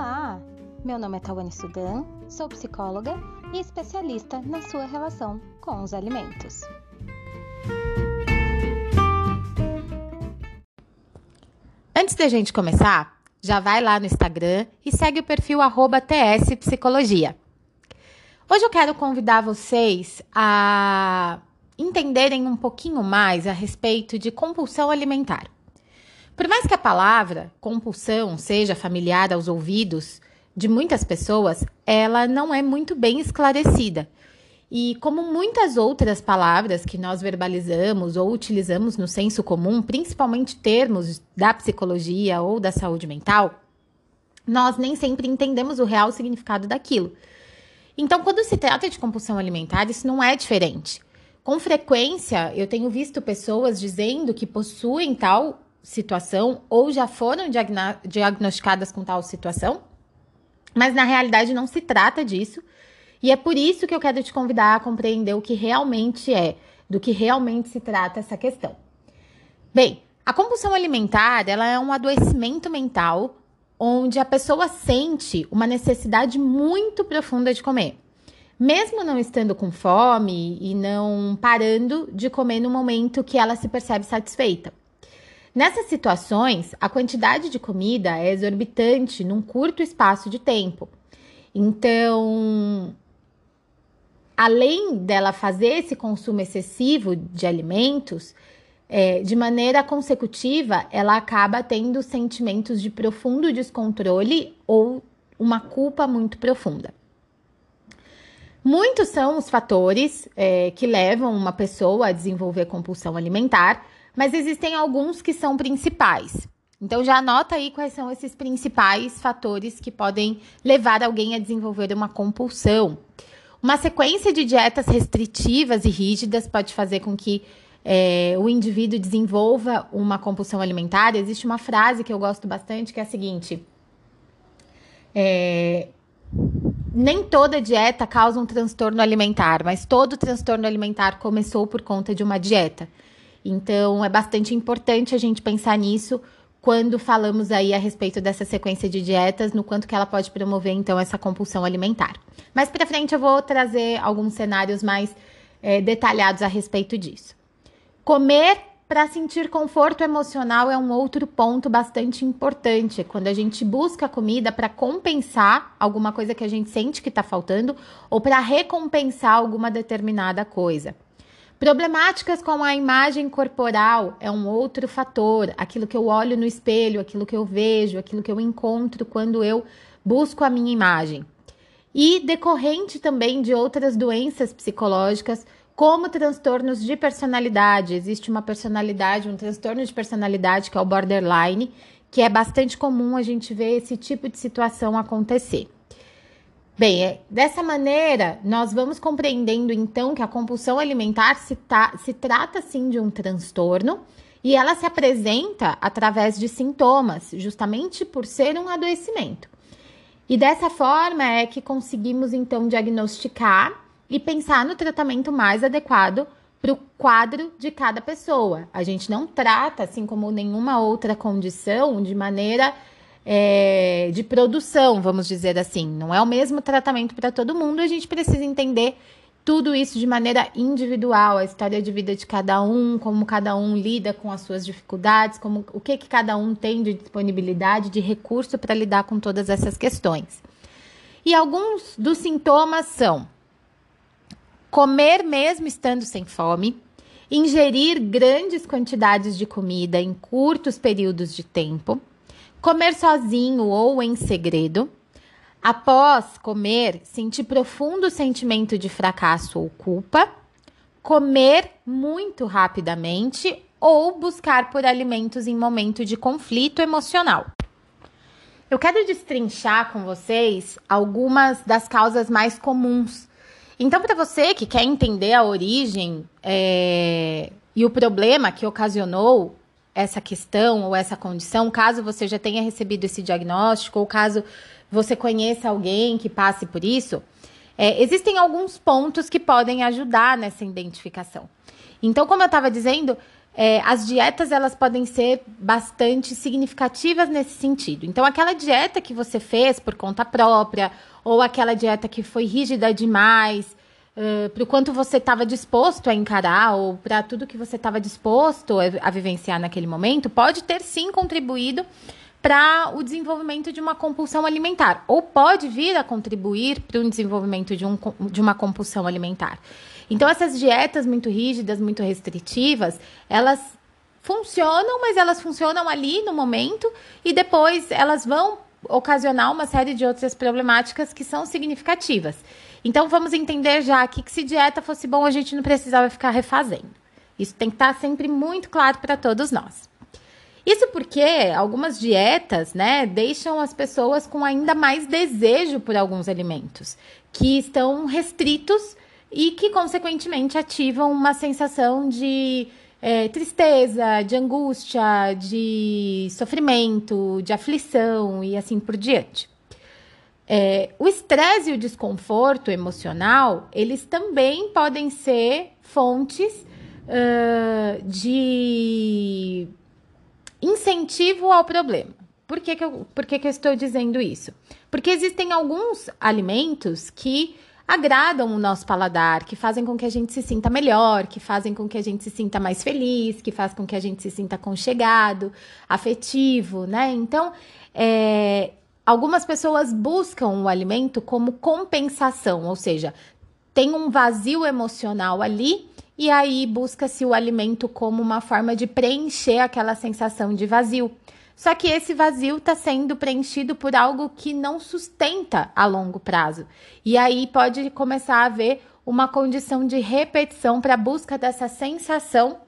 Olá! Meu nome é Tawane Sudan, sou psicóloga e especialista na sua relação com os alimentos. Antes da gente começar, já vai lá no Instagram e segue o perfil arroba TS Psicologia. Hoje eu quero convidar vocês a entenderem um pouquinho mais a respeito de compulsão alimentar. Por mais que a palavra compulsão seja familiar aos ouvidos de muitas pessoas, ela não é muito bem esclarecida. E como muitas outras palavras que nós verbalizamos ou utilizamos no senso comum, principalmente termos da psicologia ou da saúde mental, nós nem sempre entendemos o real significado daquilo. Então, quando se trata de compulsão alimentar, isso não é diferente. Com frequência, eu tenho visto pessoas dizendo que possuem tal situação ou já foram diagnosticadas com tal situação, mas na realidade não se trata disso. E é por isso que eu quero te convidar a compreender o que realmente é, do que realmente se trata essa questão. Bem, a compulsão alimentar, ela é um adoecimento mental onde a pessoa sente uma necessidade muito profunda de comer. Mesmo não estando com fome e não parando de comer no momento que ela se percebe satisfeita. Nessas situações, a quantidade de comida é exorbitante num curto espaço de tempo. Então, além dela fazer esse consumo excessivo de alimentos, é, de maneira consecutiva, ela acaba tendo sentimentos de profundo descontrole ou uma culpa muito profunda. Muitos são os fatores é, que levam uma pessoa a desenvolver compulsão alimentar, mas existem alguns que são principais. Então já anota aí quais são esses principais fatores que podem levar alguém a desenvolver uma compulsão. Uma sequência de dietas restritivas e rígidas pode fazer com que é, o indivíduo desenvolva uma compulsão alimentar. Existe uma frase que eu gosto bastante que é a seguinte: é, nem toda dieta causa um transtorno alimentar, mas todo transtorno alimentar começou por conta de uma dieta. Então, é bastante importante a gente pensar nisso quando falamos aí a respeito dessa sequência de dietas, no quanto que ela pode promover, então, essa compulsão alimentar. Mais para frente eu vou trazer alguns cenários mais é, detalhados a respeito disso. Comer para sentir conforto emocional é um outro ponto bastante importante. Quando a gente busca comida para compensar alguma coisa que a gente sente que está faltando ou para recompensar alguma determinada coisa. Problemáticas como a imagem corporal é um outro fator, aquilo que eu olho no espelho, aquilo que eu vejo, aquilo que eu encontro quando eu busco a minha imagem. E decorrente também de outras doenças psicológicas, como transtornos de personalidade. Existe uma personalidade, um transtorno de personalidade que é o borderline, que é bastante comum a gente ver esse tipo de situação acontecer. Bem, é, dessa maneira, nós vamos compreendendo então que a compulsão alimentar se, ta, se trata sim de um transtorno e ela se apresenta através de sintomas, justamente por ser um adoecimento. E dessa forma é que conseguimos então diagnosticar e pensar no tratamento mais adequado para o quadro de cada pessoa. A gente não trata, assim como nenhuma outra condição, de maneira é, de produção, vamos dizer assim. Não é o mesmo tratamento para todo mundo, a gente precisa entender tudo isso de maneira individual, a história de vida de cada um, como cada um lida com as suas dificuldades, como o que, que cada um tem de disponibilidade, de recurso para lidar com todas essas questões. E alguns dos sintomas são comer mesmo estando sem fome, ingerir grandes quantidades de comida em curtos períodos de tempo, Comer sozinho ou em segredo. Após comer, sentir profundo sentimento de fracasso ou culpa. Comer muito rapidamente ou buscar por alimentos em momento de conflito emocional. Eu quero destrinchar com vocês algumas das causas mais comuns. Então, para você que quer entender a origem é, e o problema que ocasionou essa questão ou essa condição, caso você já tenha recebido esse diagnóstico ou caso você conheça alguém que passe por isso, é, existem alguns pontos que podem ajudar nessa identificação. Então, como eu estava dizendo, é, as dietas elas podem ser bastante significativas nesse sentido. Então, aquela dieta que você fez por conta própria, ou aquela dieta que foi rígida demais, uh, para o quanto você estava disposto a encarar, ou para tudo que você estava disposto a, a vivenciar naquele momento, pode ter sim contribuído para o desenvolvimento de uma compulsão alimentar, ou pode vir a contribuir para o desenvolvimento de, um, de uma compulsão alimentar. Então, essas dietas muito rígidas, muito restritivas, elas funcionam, mas elas funcionam ali no momento e depois elas vão ocasionar uma série de outras problemáticas que são significativas. Então, vamos entender já aqui que se dieta fosse bom, a gente não precisava ficar refazendo. Isso tem que estar sempre muito claro para todos nós. Isso porque algumas dietas, né, deixam as pessoas com ainda mais desejo por alguns alimentos que estão restritos e que, consequentemente, ativam uma sensação de é, tristeza, de angústia, de sofrimento, de aflição e assim por diante. É, o estresse e o desconforto emocional, eles também podem ser fontes uh, de incentivo ao problema. Por que, que, eu, por que, que eu estou dizendo isso? Porque existem alguns alimentos que agradam o nosso paladar, que fazem com que a gente se sinta melhor, que fazem com que a gente se sinta mais feliz, que faz com que a gente se sinta conchegado, afetivo, né? Então, é, algumas pessoas buscam o alimento como compensação, ou seja, tem um vazio emocional ali e aí busca-se o alimento como uma forma de preencher aquela sensação de vazio. Só que esse vazio está sendo preenchido por algo que não sustenta a longo prazo. E aí pode começar a haver uma condição de repetição para a busca dessa sensação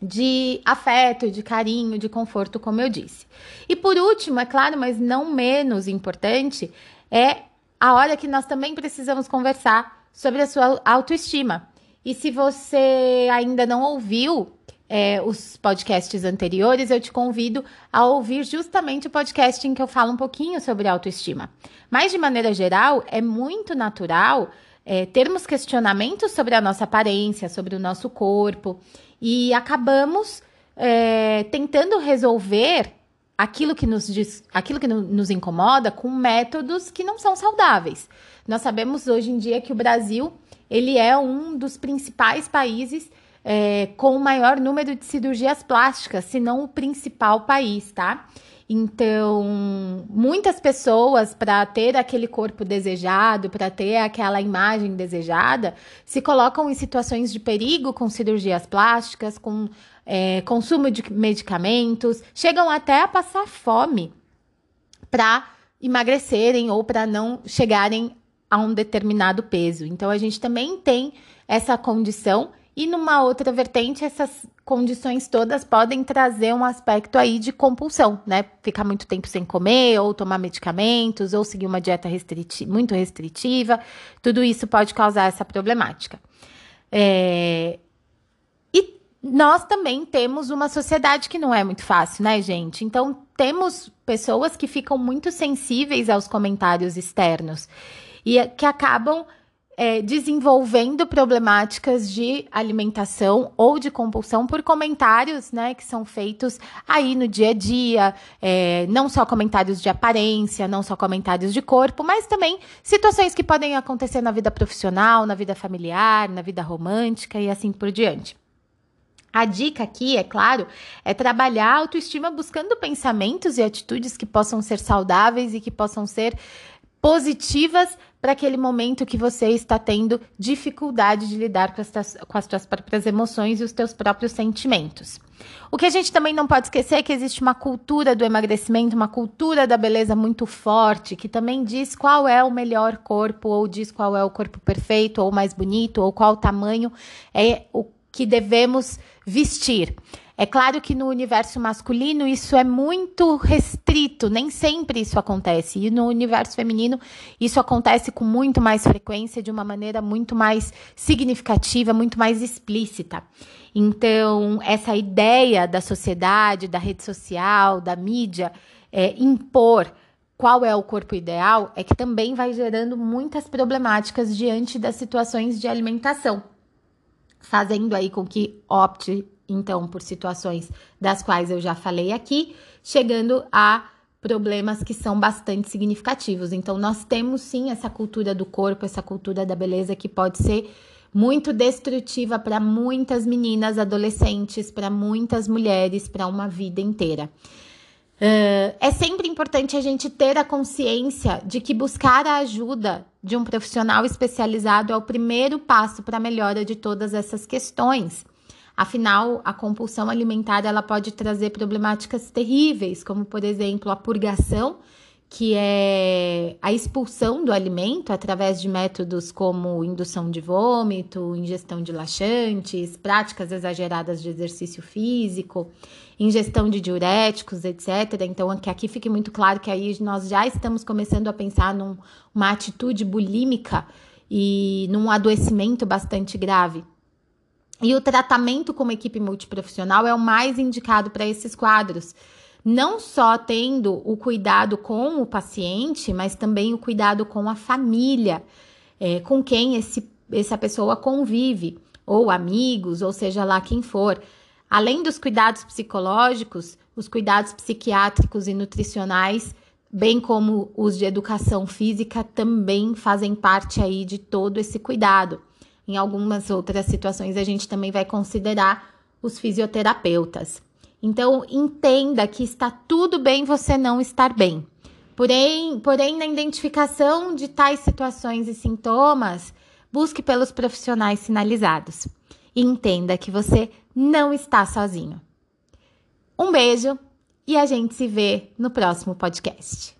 de afeto, de carinho, de conforto, como eu disse. E por último, é claro, mas não menos importante, é a hora que nós também precisamos conversar sobre a sua autoestima. E se você ainda não ouviu é, os podcasts anteriores, eu te convido a ouvir justamente o podcast em que eu falo um pouquinho sobre autoestima. Mas, de maneira geral, é muito natural é, termos questionamentos sobre a nossa aparência, sobre o nosso corpo, e acabamos é, tentando resolver aquilo que, nos diz, aquilo que nos incomoda com métodos que não são saudáveis. Nós sabemos hoje em dia que o Brasil ele é um dos principais países é, com o maior número de cirurgias plásticas, se não o principal país, tá? Então, muitas pessoas, para ter aquele corpo desejado, para ter aquela imagem desejada, se colocam em situações de perigo com cirurgias plásticas, com é, consumo de medicamentos, chegam até a passar fome para emagrecerem ou para não chegarem a um determinado peso. Então, a gente também tem essa condição e numa outra vertente, essas condições todas podem trazer um aspecto aí de compulsão, né? Ficar muito tempo sem comer, ou tomar medicamentos, ou seguir uma dieta restriti muito restritiva. Tudo isso pode causar essa problemática. É... E nós também temos uma sociedade que não é muito fácil, né, gente? Então, temos pessoas que ficam muito sensíveis aos comentários externos e que acabam é, desenvolvendo problemáticas de alimentação ou de compulsão por comentários, né, que são feitos aí no dia a dia, é, não só comentários de aparência, não só comentários de corpo, mas também situações que podem acontecer na vida profissional, na vida familiar, na vida romântica e assim por diante. A dica aqui, é claro, é trabalhar a autoestima buscando pensamentos e atitudes que possam ser saudáveis e que possam ser positivas para aquele momento que você está tendo dificuldade de lidar com as, com as suas próprias emoções e os seus próprios sentimentos. O que a gente também não pode esquecer é que existe uma cultura do emagrecimento, uma cultura da beleza muito forte, que também diz qual é o melhor corpo, ou diz qual é o corpo perfeito, ou mais bonito, ou qual tamanho é o que devemos vestir. É claro que no universo masculino isso é muito restrito, nem sempre isso acontece. E no universo feminino isso acontece com muito mais frequência, de uma maneira muito mais significativa, muito mais explícita. Então, essa ideia da sociedade, da rede social, da mídia, é, impor qual é o corpo ideal, é que também vai gerando muitas problemáticas diante das situações de alimentação, fazendo aí com que opte então por situações das quais eu já falei aqui, chegando a problemas que são bastante significativos. Então, nós temos sim essa cultura do corpo, essa cultura da beleza que pode ser muito destrutiva para muitas meninas, adolescentes, para muitas mulheres, para uma vida inteira. Uh, é sempre importante a gente ter a consciência de que buscar a ajuda de um profissional especializado é o primeiro passo para a melhora de todas essas questões. Afinal, a compulsão alimentar ela pode trazer problemáticas terríveis, como por exemplo a purgação, que é a expulsão do alimento através de métodos como indução de vômito, ingestão de laxantes, práticas exageradas de exercício físico, ingestão de diuréticos, etc. Então, que aqui fique muito claro que aí nós já estamos começando a pensar numa atitude bulímica e num adoecimento bastante grave. E o tratamento como equipe multiprofissional é o mais indicado para esses quadros. Não só tendo o cuidado com o paciente, mas também o cuidado com a família, é, com quem esse, essa pessoa convive, ou amigos, ou seja lá quem for. Além dos cuidados psicológicos, os cuidados psiquiátricos e nutricionais, bem como os de educação física, também fazem parte aí de todo esse cuidado. Em algumas outras situações, a gente também vai considerar os fisioterapeutas. Então, entenda que está tudo bem você não estar bem. Porém, porém, na identificação de tais situações e sintomas, busque pelos profissionais sinalizados. E entenda que você não está sozinho. Um beijo e a gente se vê no próximo podcast.